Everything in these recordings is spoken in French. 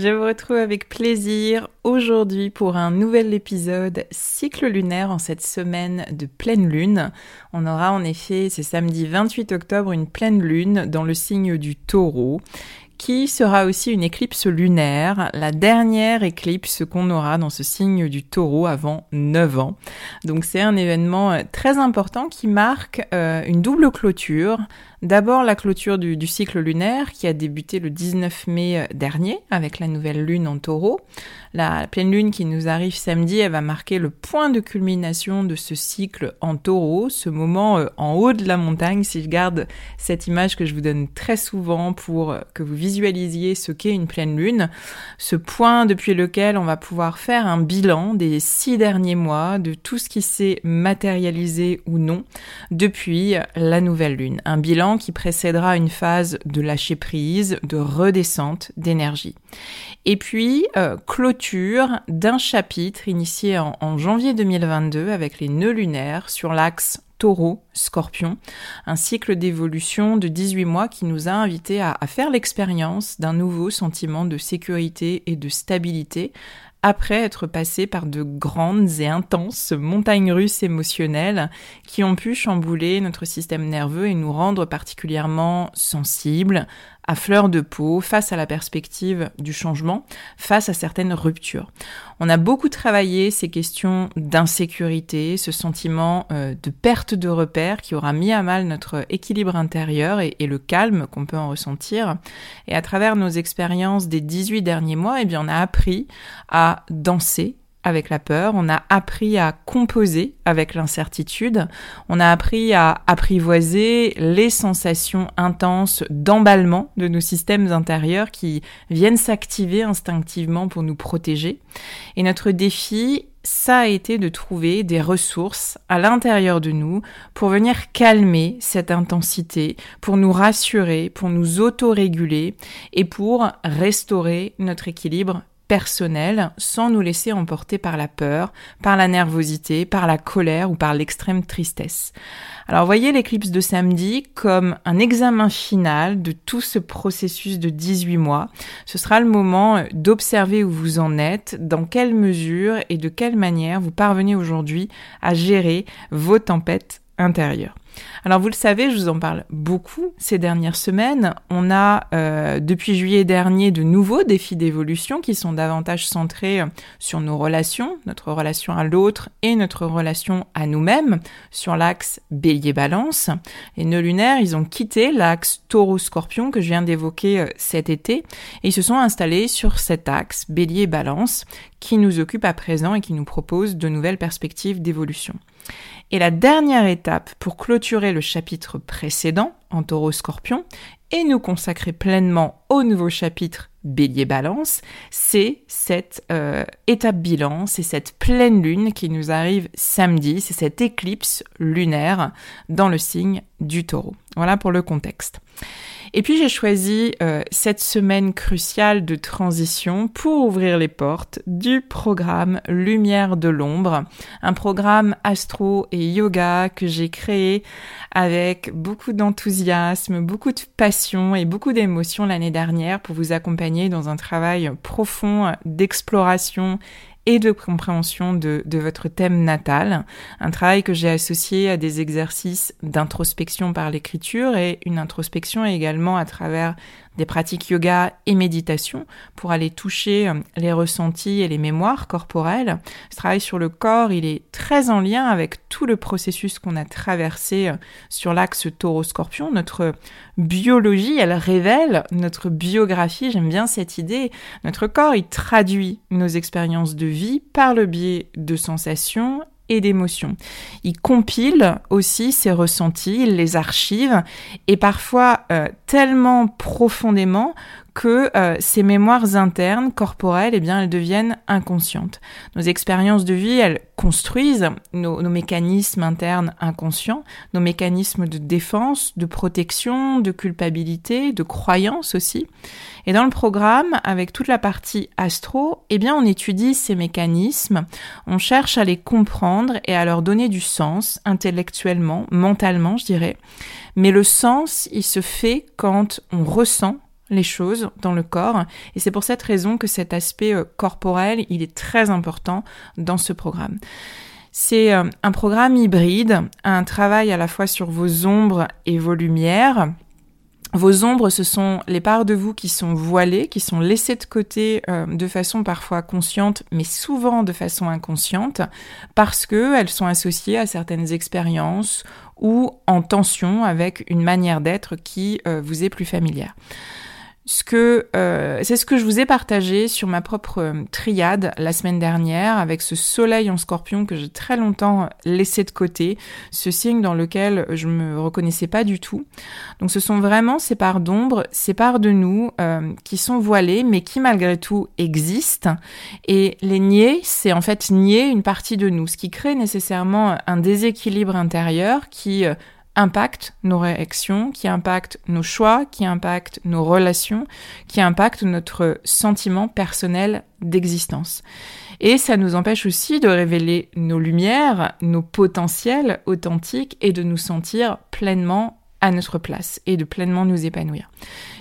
Je vous retrouve avec plaisir aujourd'hui pour un nouvel épisode cycle lunaire en cette semaine de pleine lune. On aura en effet, c'est samedi 28 octobre, une pleine lune dans le signe du taureau qui sera aussi une éclipse lunaire, la dernière éclipse qu'on aura dans ce signe du taureau avant 9 ans. Donc c'est un événement euh, très important qui marque euh, une double clôture. D'abord la clôture du, cycle lunaire qui a débuté le 19 mai euh, dernier avec la nouvelle lune en taureau. La pleine lune qui nous arrive samedi, elle va marquer le point de culmination de ce cycle en taureau, ce moment en haut de la montagne, si je garde cette image que je vous donne très souvent pour que vous visualisiez ce qu'est une pleine lune, ce point depuis lequel on va pouvoir faire un bilan des six derniers mois de tout ce qui s'est matérialisé ou non depuis la nouvelle lune. Un bilan qui précédera une phase de lâcher prise, de redescente d'énergie. Et puis, euh, clôture d'un chapitre initié en, janvier 2022 avec les nœuds lunaires sur l'axe taureau, scorpion, un cycle d'évolution de 18 mois qui nous a invités à faire l'expérience d'un nouveau sentiment de sécurité et de stabilité après être passé par de grandes et intenses montagnes russes émotionnelles qui ont pu chambouler notre système nerveux et nous rendre particulièrement sensibles, à fleur de peau face à la perspective du changement, face à certaines ruptures. On a beaucoup travaillé ces questions d'insécurité, ce sentiment euh, de perte de repères qui aura mis à mal notre équilibre intérieur et, et le calme qu'on peut en ressentir. Et à travers nos expériences des 18 derniers mois, eh bien, on a appris à danser avec la peur, on a appris à composer avec l'incertitude, on a appris à apprivoiser les sensations intenses d'emballement de nos systèmes intérieurs qui viennent s'activer instinctivement pour nous protéger. Et notre défi, ça a été de trouver des ressources à l'intérieur de nous pour venir calmer cette intensité, pour nous rassurer, pour nous auto-réguler et pour restaurer notre équilibre personnel sans nous laisser emporter par la peur, par la nervosité, par la colère ou par l'extrême tristesse. Alors voyez l'éclipse de samedi comme un examen final de tout ce processus de 18 mois. Ce sera le moment d'observer où vous en êtes, dans quelle mesure et de quelle manière vous parvenez aujourd'hui à gérer vos tempêtes intérieures. Alors vous le savez, je vous en parle beaucoup ces dernières semaines. On a euh, depuis juillet dernier de nouveaux défis d'évolution qui sont davantage centrés sur nos relations, notre relation à l'autre et notre relation à nous-mêmes, sur l'axe bélier-balance. Les nœuds lunaires, ils ont quitté l'axe taureau-scorpion que je viens d'évoquer euh, cet été et ils se sont installés sur cet axe bélier-balance qui nous occupe à présent et qui nous propose de nouvelles perspectives d'évolution. Et la dernière étape pour clôturer le chapitre précédent, en taureau scorpion, et nous consacrer pleinement au nouveau chapitre bélier balance, c'est cette euh, étape bilan, c'est cette pleine lune qui nous arrive samedi, c'est cette éclipse lunaire dans le signe du taureau. Voilà pour le contexte. Et puis j'ai choisi euh, cette semaine cruciale de transition pour ouvrir les portes du programme Lumière de l'ombre, un programme astro et yoga que j'ai créé avec beaucoup d'enthousiasme, beaucoup de passion et beaucoup d'émotion l'année dernière pour vous accompagner dans un travail profond d'exploration et de compréhension de, votre thème natal. Un travail que j'ai associé à des exercices d'introspection par l'écriture et une introspection également à travers des pratiques yoga et méditation pour aller toucher euh, les ressentis et les mémoires corporelles. Ce travail sur le corps, il est très en lien avec tout le processus qu'on a traversé euh, sur l'axe taureau-scorpion. Notre biologie, elle révèle notre biographie, j'aime bien cette idée. Notre corps, il traduit nos expériences de vie par le biais de sensations et d'émotions. Il compile aussi ses ressentis, il les archive et parfois euh, tellement profondément que euh, ces mémoires internes, corporelles, eh bien, elles deviennent inconscientes. Nos expériences de vie, elles construisent nos, mécanismes internes inconscients, nos mécanismes de défense, de protection, de culpabilité, de croyance aussi. Et dans le programme, avec toute la partie astro, eh bien, on étudie ces mécanismes, on cherche à les comprendre et à leur donner du sens intellectuellement, mentalement, je dirais. Mais le sens, il se fait quand on ressent les choses dans le corps. Et c'est pour cette raison que cet aspect euh, corporel, il est très important dans ce programme. C'est euh, un programme hybride, un travail à la fois sur vos ombres et vos lumières. Vos ombres, ce sont les parts de vous qui sont voilées, qui sont laissées de côté euh, de façon parfois consciente, mais souvent de façon inconsciente, parce qu'elles sont associées à certaines expériences ou en tension avec une manière d'être qui vous est plus familière ce que euh, c'est ce que je vous ai partagé sur ma propre euh, triade la semaine dernière avec ce soleil en scorpion que j'ai très longtemps laissé de côté, ce signe dans lequel je me reconnaissais pas du tout. Donc ce sont vraiment ces parts d'ombre, ces parts de nous euh, qui sont voilées mais qui malgré tout existent et les nier, c'est en fait nier une partie de nous, ce qui crée nécessairement un déséquilibre intérieur qui impacte nos réactions, qui impacte nos choix, qui impacte nos relations, qui impacte notre sentiment personnel d'existence. Et ça nous empêche aussi de révéler nos lumières, nos potentiels authentiques et de nous sentir pleinement à notre place et de pleinement nous épanouir.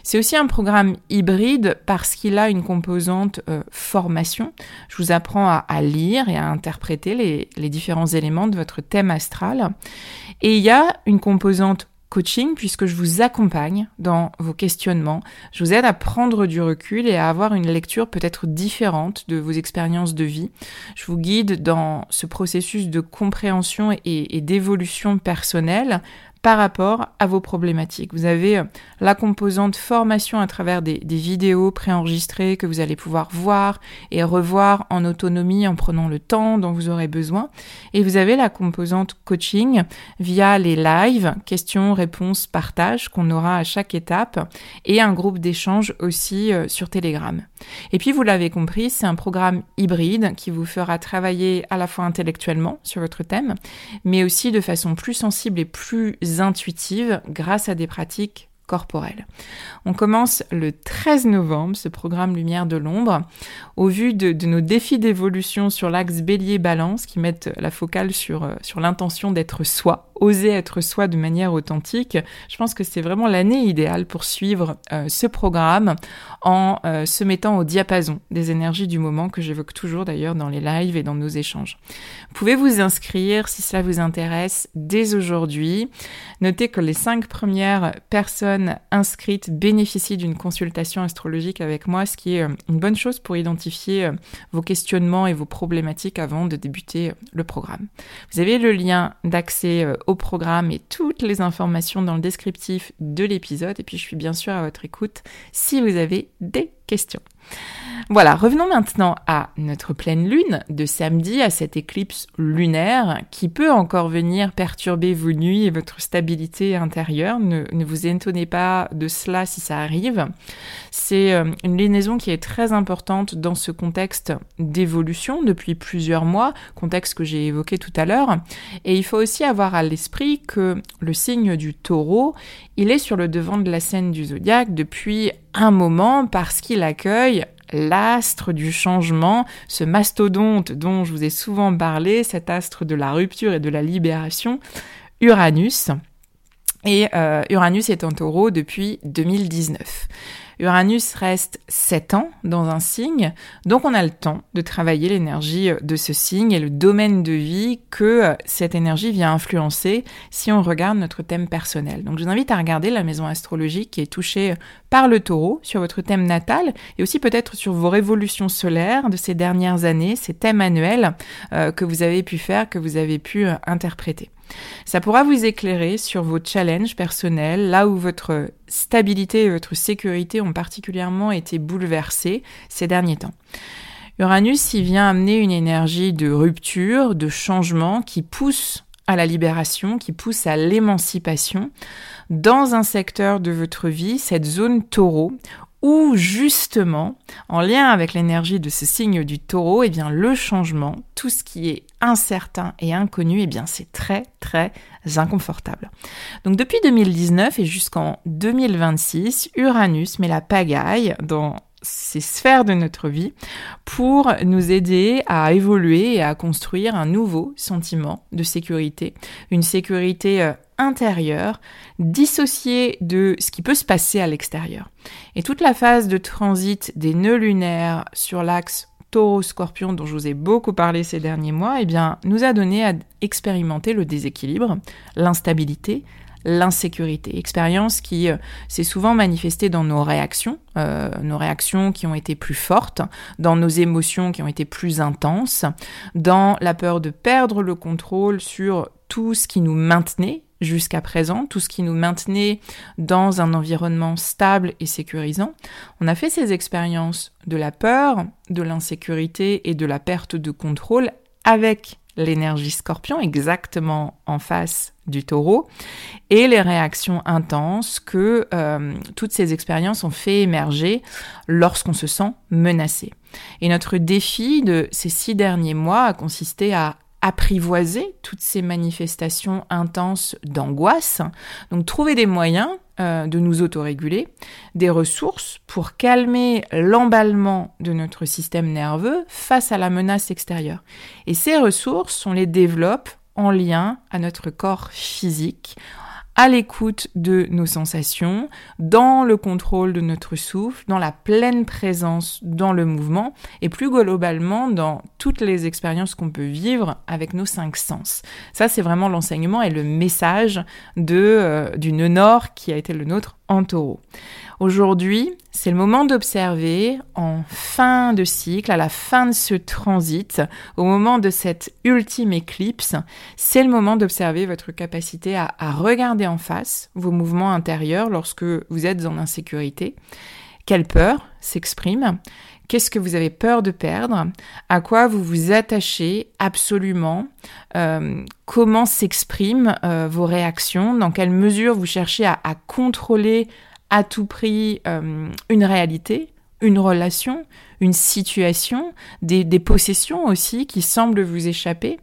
C'est aussi un programme hybride parce qu'il a une composante euh, formation. Je vous apprends à, lire et à interpréter les, les différents éléments de votre thème astral. Et il y a une composante coaching puisque je vous accompagne dans vos questionnements. Je vous aide à prendre du recul et à avoir une lecture peut-être différente de vos expériences de vie. Je vous guide dans ce processus de compréhension et, d'évolution personnelle par rapport à vos problématiques. Vous avez euh, la composante formation à travers des, vidéos préenregistrées que vous allez pouvoir voir et revoir en autonomie en prenant le temps dont vous aurez besoin. Et vous avez la composante coaching via les lives, questions, réponses, partage qu'on aura à chaque étape et un groupe d'échange aussi euh, sur Telegram. Et puis vous l'avez compris, c'est un programme hybride qui vous fera travailler à la fois intellectuellement sur votre thème, mais aussi de façon plus sensible et plus intuitive grâce à des pratiques corporelles. On commence le 13 novembre ce programme Lumière de l'ombre. Au vu de, nos défis d'évolution sur l'axe bélier-balance qui mettent la focale sur, euh, sur l'intention d'être soi, oser être soi de manière authentique, je pense que c'est vraiment l'année idéale pour suivre euh, ce programme en euh, se mettant au diapason des énergies du moment que j'évoque toujours d'ailleurs dans les lives et dans nos échanges. Vous pouvez vous inscrire si cela vous intéresse dès aujourd'hui? Notez que les cinq premières personnes inscrites bénéficient d'une consultation astrologique avec moi, ce qui est euh, une bonne chose pour identifier vos questionnements et vos problématiques avant de débuter le programme. Vous avez le lien d'accès au programme et toutes les informations dans le descriptif de l'épisode. Et puis je suis bien sûr à votre écoute si vous avez des Voilà, revenons maintenant à notre pleine lune de samedi, à cette éclipse lunaire qui peut encore venir perturber vos nuits et votre stabilité intérieure. Ne, vous étonnez pas de cela si ça arrive. C'est euh, une lunaison qui est très importante dans ce contexte d'évolution depuis plusieurs mois, contexte que j'ai évoqué tout à l'heure. Et il faut aussi avoir à l'esprit que le signe du taureau, il est sur le devant de la scène du zodiaque depuis un moment parce qu'il accueille l'astre du changement, ce mastodonte dont je vous ai souvent parlé, cet astre de la rupture et de la libération, Uranus. Et euh, Uranus est en taureau depuis 2019. Uranus reste 7 ans dans un signe, donc on a le temps de travailler l'énergie de ce signe et le domaine de vie que euh, cette énergie vient influencer si on regarde notre thème personnel. Donc je vous invite à regarder la maison astrologique qui est touchée par le taureau sur votre thème natal et aussi peut-être sur vos révolutions solaires de ces dernières années, ces thèmes annuels euh, que vous avez pu faire, que vous avez pu euh, interpréter. Ça pourra vous éclairer sur vos challenges personnels, là où votre stabilité et votre sécurité ont particulièrement été bouleversées ces derniers temps. Uranus y vient amener une énergie de rupture, de changement qui pousse à la libération, qui pousse à l'émancipation dans un secteur de votre vie, cette zone taureau, où justement, en lien avec l'énergie de ce signe du taureau, eh bien le changement, tout ce qui est incertain et inconnu, eh bien c'est très très inconfortable. Donc depuis 2019 et jusqu'en 2026, Uranus met la pagaille dans ces sphères de notre vie pour nous aider à évoluer et à construire un nouveau sentiment de sécurité, une sécurité euh, intérieure, dissociée de ce qui peut se passer à l'extérieur. Et toute la phase de transit des nœuds lunaires sur l'axe taureau-scorpion dont je vous ai beaucoup parlé ces derniers mois, eh bien, nous a donné à expérimenter le déséquilibre, l'instabilité, l'insécurité. Expérience qui euh, s'est souvent manifestée dans nos réactions, euh, nos réactions qui ont été plus fortes, dans nos émotions qui ont été plus intenses, dans la peur de perdre le contrôle sur tout ce qui nous maintenait jusqu'à présent, tout ce qui nous maintenait dans un environnement stable et sécurisant. On a fait ces expériences de la peur, de l'insécurité et de la perte de contrôle avec l'énergie scorpion exactement en face du taureau et les réactions intenses que euh, toutes ces expériences ont fait émerger lorsqu'on se sent menacé. Et notre défi de ces six derniers mois a consisté à apprivoiser toutes ces manifestations intenses d'angoisse, donc trouver des moyens euh, de nous autoréguler, des ressources pour calmer l'emballement de notre système nerveux face à la menace extérieure. Et ces ressources, on les développe en lien à notre corps physique, à l'écoute de nos sensations, dans le contrôle de notre souffle, dans la pleine présence dans le mouvement et plus globalement dans toutes les expériences qu'on peut vivre avec nos cinq sens. Ça, c'est vraiment l'enseignement et le message de, euh, du qui a été le nôtre en taureau. Aujourd'hui, c'est le moment d'observer en fin de cycle, à la fin de ce transit, au moment de cette ultime éclipse, c'est le moment d'observer votre capacité à, regarder en face vos mouvements intérieurs lorsque vous êtes en insécurité. Quelle peur s'exprime Qu'est-ce que vous avez peur de perdre À quoi vous vous attachez absolument euh, Comment s'expriment euh, vos réactions Dans quelle mesure vous cherchez à, contrôler à tout prix euh, une réalité, une relation, une situation, des, possessions aussi qui semblent vous échapper.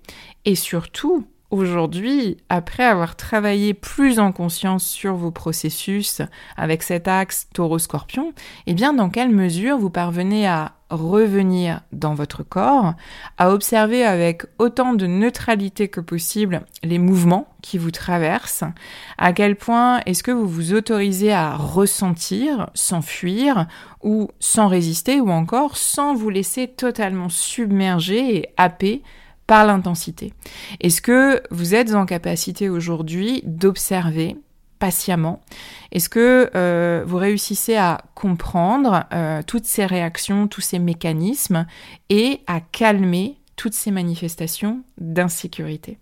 Et surtout, aujourd'hui, après avoir travaillé plus en conscience sur vos processus avec cet axe taureau-scorpion, eh bien, dans quelle mesure vous parvenez à revenir dans votre corps, à observer avec autant de neutralité que possible les mouvements qui vous traversent, à quel point est-ce que vous vous autorisez à ressentir sans fuir ou sans résister ou encore sans vous laisser totalement submerger et happer par l'intensité. Est-ce que vous êtes en capacité aujourd'hui d'observer patiemment? Est-ce que euh, vous réussissez à comprendre euh, toutes ces réactions, tous ces mécanismes et à calmer toutes ces manifestations d'insécurité?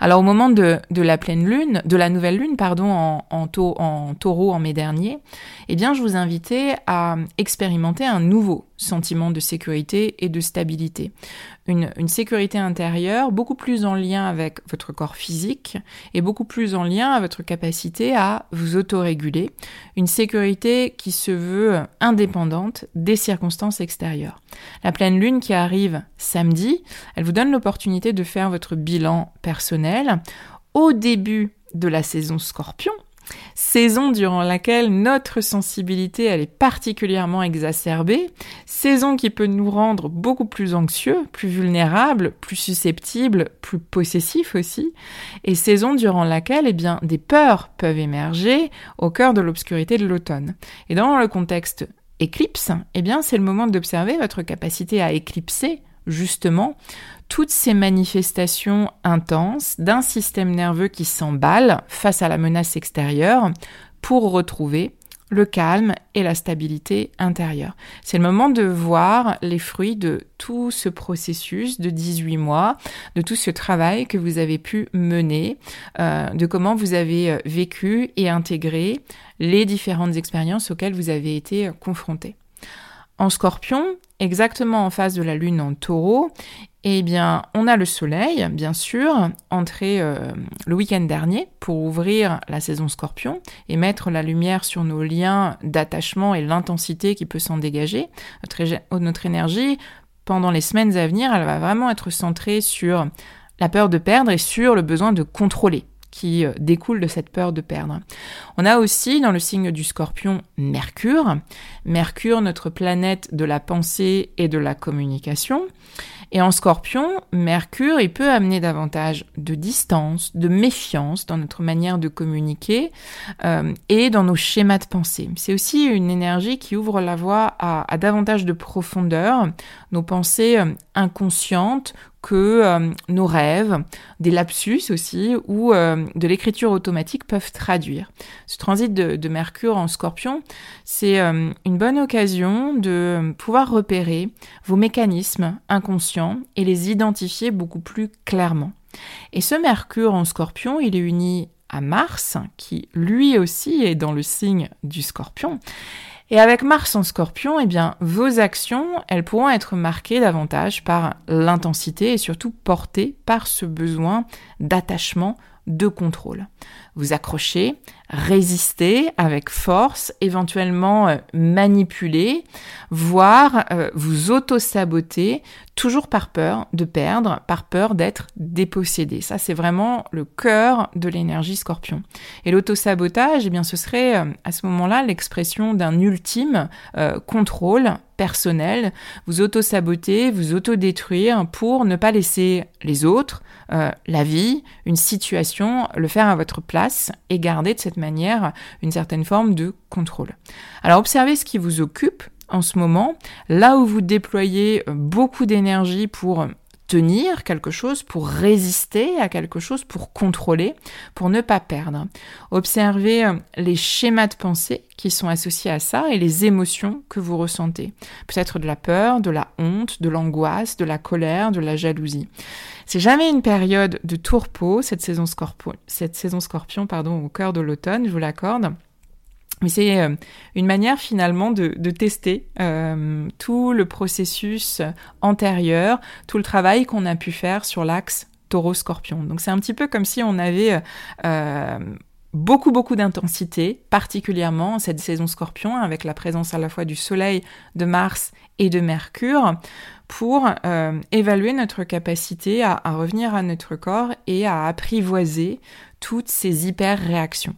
Alors au moment de, la pleine lune, de la nouvelle lune, pardon, en, taureau en mai dernier, eh bien je vous invitais à expérimenter un nouveau sentiment de sécurité et de stabilité. Une, sécurité intérieure beaucoup plus en lien avec votre corps physique et beaucoup plus en lien avec votre capacité à vous autoréguler. Une sécurité qui se veut indépendante des circonstances extérieures. La pleine lune qui arrive samedi, elle vous donne l'opportunité de faire votre bilan personnel au début de la saison scorpion, saison durant laquelle notre sensibilité elle est particulièrement exacerbée, saison qui peut nous rendre beaucoup plus anxieux, plus vulnérables, plus susceptibles, plus possessifs aussi, et saison durant laquelle eh bien des peurs peuvent émerger au cœur de l'obscurité de l'automne. Et dans le contexte éclipse, eh bien c'est le moment d'observer votre capacité à éclipser justement toutes ces manifestations intenses d'un système nerveux qui s'emballe face à la menace extérieure pour retrouver le calme et la stabilité intérieure. C'est le moment de voir les fruits de tout ce processus de 18 mois, de tout ce travail que vous avez pu mener, euh, de comment vous avez euh, vécu et intégré les différentes expériences auxquelles vous avez été confrontés. En scorpion, exactement en face de la lune en taureau, eh bien, on a le soleil, bien sûr, entré euh, le week-end dernier pour ouvrir la saison scorpion et mettre la lumière sur nos liens d'attachement et l'intensité qui peut s'en dégager. Notre, notre énergie, pendant les semaines à venir, elle va vraiment être centrée sur la peur de perdre et sur le besoin de contrôler qui euh, découle de cette peur de perdre. On a aussi dans le signe du scorpion Mercure. Mercure, notre planète de la pensée et de la communication. Et en scorpion, Mercure, il peut amener davantage de distance, de méfiance dans notre manière de communiquer euh, et dans nos schémas de pensée. C'est aussi une énergie qui ouvre la voie à, davantage de profondeur, nos pensées euh, inconscientes que euh, nos rêves, des lapsus aussi, ou euh, de l'écriture automatique peuvent traduire. Ce transit de, Mercure en scorpion, c'est euh, une bonne occasion de pouvoir repérer vos mécanismes inconscients et les identifier beaucoup plus clairement. Et ce Mercure en scorpion, il est uni à Mars, qui lui aussi est dans le signe du scorpion. Et avec Mars en scorpion, eh bien, vos actions, elles pourront être marquées davantage par l'intensité et surtout portées par ce besoin d'attachement, de contrôle. Vous accrochez, résister avec force, éventuellement euh, manipuler, voire euh, vous auto-saboter, toujours par peur de perdre, par peur d'être dépossédé. Ça, c'est vraiment le cœur de l'énergie scorpion. Et l'auto-sabotage, eh bien, ce serait euh, à ce moment-là l'expression d'un ultime contrôle personnel, vous auto-saboter, vous auto-détruire pour ne pas laisser les autres, la vie, une situation, le faire à votre place et garder de cette manière une certaine forme de contrôle. Alors observez ce qui vous occupe en ce moment, là où vous déployez beaucoup d'énergie pour tenir quelque chose, pour résister à quelque chose, pour contrôler, pour ne pas perdre. Observez euh, les schémas de pensée qui sont associés à ça et les émotions que vous ressentez. Peut-être de la peur, de la honte, de l'angoisse, de la colère, de la jalousie. C'est jamais une période de tourpeau, cette saison scorpion, pardon, au cœur de l'automne, je vous l'accorde. Mais c'est euh, une manière finalement de, tester euh, tout le processus antérieur, tout le travail qu'on a pu faire sur l'axe taureau-scorpion. Donc c'est un petit peu comme si on avait euh, beaucoup beaucoup d'intensité, particulièrement cette saison scorpion, avec la présence à la fois du Soleil, de Mars et de Mercure, pour évaluer notre capacité à revenir à notre corps et à apprivoiser toutes ces hyper-réactions.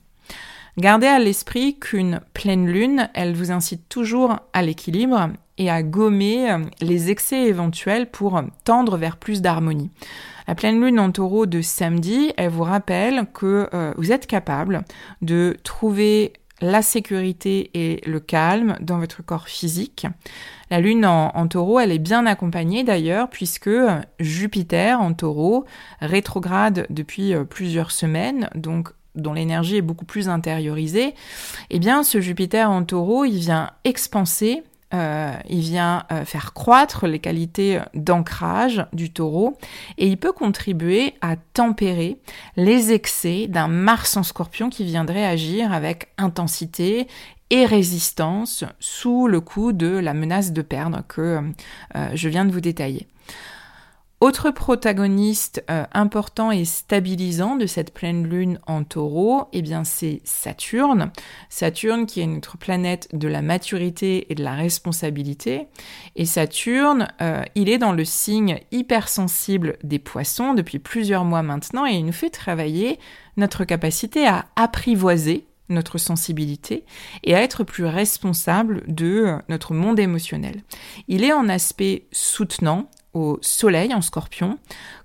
Gardez à l'esprit qu'une pleine lune, elle vous incite toujours à l'équilibre et à gommer euh, les excès éventuels pour tendre vers plus d'harmonie. La pleine lune en taureau de samedi, elle vous rappelle que euh, vous êtes capable de trouver la sécurité et le calme dans votre corps physique. La lune en, en taureau, elle est bien accompagnée d'ailleurs puisque euh, Jupiter en taureau rétrograde depuis plusieurs semaines, donc dont l'énergie est beaucoup plus intériorisée, eh bien ce Jupiter en taureau, il vient expanser euh, il vient euh, faire croître les qualités d'ancrage du taureau et il peut contribuer à tempérer les excès d'un Mars en scorpion qui viendrait agir avec intensité et résistance sous le coup de la menace de perdre que euh, je viens de vous détailler. Autre protagoniste euh, important et stabilisant de cette pleine lune en taureau, eh bien c'est Saturne. Saturne qui est notre planète de la maturité et de la responsabilité. Et Saturne, euh, il est dans le signe hypersensible des poissons depuis plusieurs mois maintenant et il nous fait travailler notre capacité à apprivoiser notre sensibilité et à être plus responsable de euh, notre monde émotionnel. Il est en aspect soutenant au Soleil en scorpion,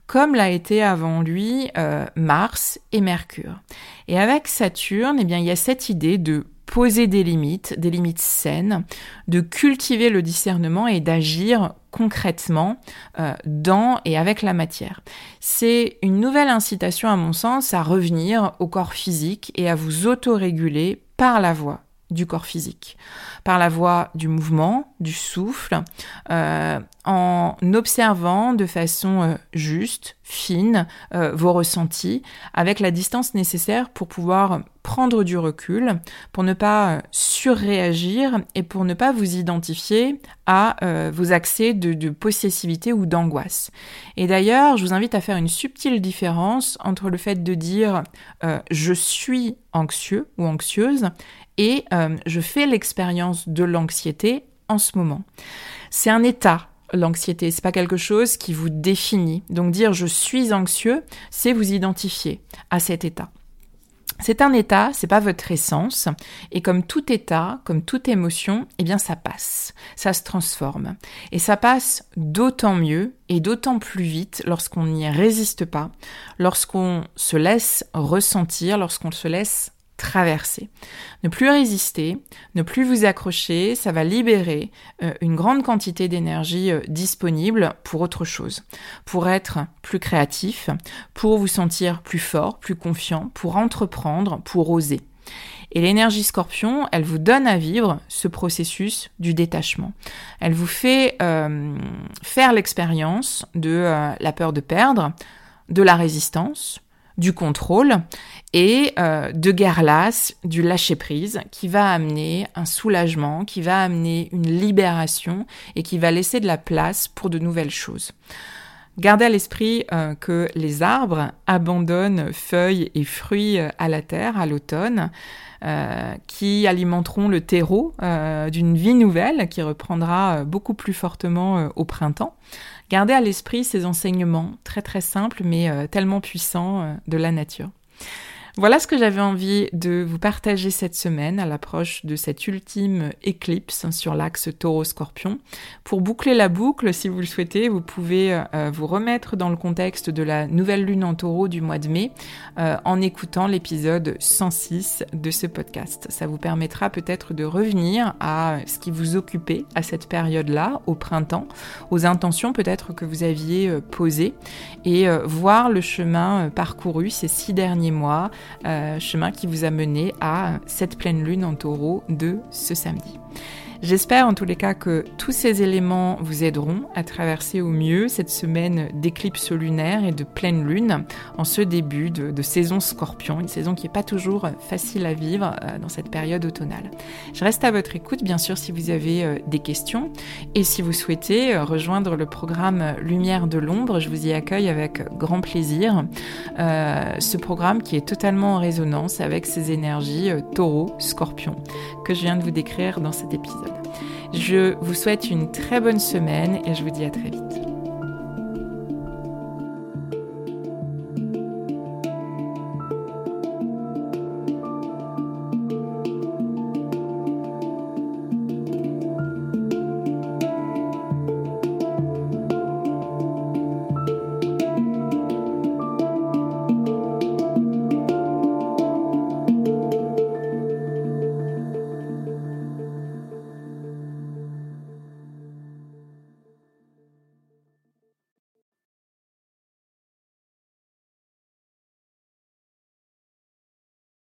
comme l'a été avant lui euh, Mars et Mercure. Et avec Saturne, eh bien, il y a cette idée de poser des limites, des limites saines, de cultiver le discernement et d'agir concrètement euh, dans et avec la matière. C'est une nouvelle incitation, à mon sens, à revenir au corps physique et à vous autoréguler par la voix du corps physique, par la voie du mouvement, du souffle, euh, en observant de façon euh, juste, fine, euh, vos ressentis, avec la distance nécessaire pour pouvoir prendre du recul, pour ne pas surréagir et pour ne pas vous identifier à vos accès de, possessivité ou d'angoisse. Et d'ailleurs, je vous invite à faire une subtile différence entre le fait de dire je suis anxieux ou anxieuse et euh, je fais l'expérience de l'anxiété en ce moment. C'est un état, l'anxiété, c'est pas quelque chose qui vous définit. Donc dire je suis anxieux, c'est vous identifier à cet état. C'est un état, c'est pas votre essence, et comme tout état, comme toute émotion, eh bien ça passe, ça se transforme. Et ça passe d'autant mieux et d'autant plus vite lorsqu'on n'y résiste pas, lorsqu'on se laisse ressentir, lorsqu'on se laisse traverser. Ne plus résister, ne plus vous accrocher, ça va libérer euh, une grande quantité d'énergie euh, disponible pour autre chose, pour être plus créatif, pour vous sentir plus fort, plus confiant, pour entreprendre, pour oser. Et l'énergie scorpion, elle vous donne à vivre ce processus du détachement. Elle vous fait euh, faire l'expérience de la peur de perdre, de la résistance, du contrôle et euh, de guerre lasse, du lâcher-prise, qui va amener un soulagement, qui va amener une libération et qui va laisser de la place pour de nouvelles choses. Gardez à l'esprit euh, que les arbres abandonnent feuilles et fruits euh, à la terre à l'automne, qui alimenteront le terreau d'une vie nouvelle qui reprendra beaucoup plus fortement au printemps. Gardez à l'esprit ces enseignements très très simples mais euh, tellement puissants euh, de la nature. Voilà ce que j'avais envie de vous partager cette semaine à l'approche de cette ultime éclipse sur l'axe taureau-scorpion. Pour boucler la boucle, si vous le souhaitez, vous pouvez euh, vous remettre dans le contexte de la nouvelle lune en taureau du mois de mai euh, en écoutant l'épisode 106 de ce podcast. Ça vous permettra peut-être de revenir à ce qui vous occupait à cette période-là, au printemps, aux intentions peut-être que vous aviez euh, posées et voir le chemin parcouru ces six derniers mois chemin qui vous a mené à cette pleine lune en taureau de ce samedi. J'espère en tous les cas que tous ces éléments vous aideront à traverser au mieux cette semaine d'éclipse lunaire et de pleine lune en ce début de, saison scorpion, une saison qui n'est pas toujours facile à vivre euh, dans cette période automnale. Je reste à votre écoute bien sûr si vous avez euh, des questions et si vous souhaitez euh, rejoindre le programme Lumière de l'ombre, je vous y accueille avec grand plaisir. ce programme qui est totalement en résonance avec ces énergies taureau, scorpion que je viens de vous décrire dans cet épisode. Je vous souhaite une très bonne semaine et je vous dis à très vite.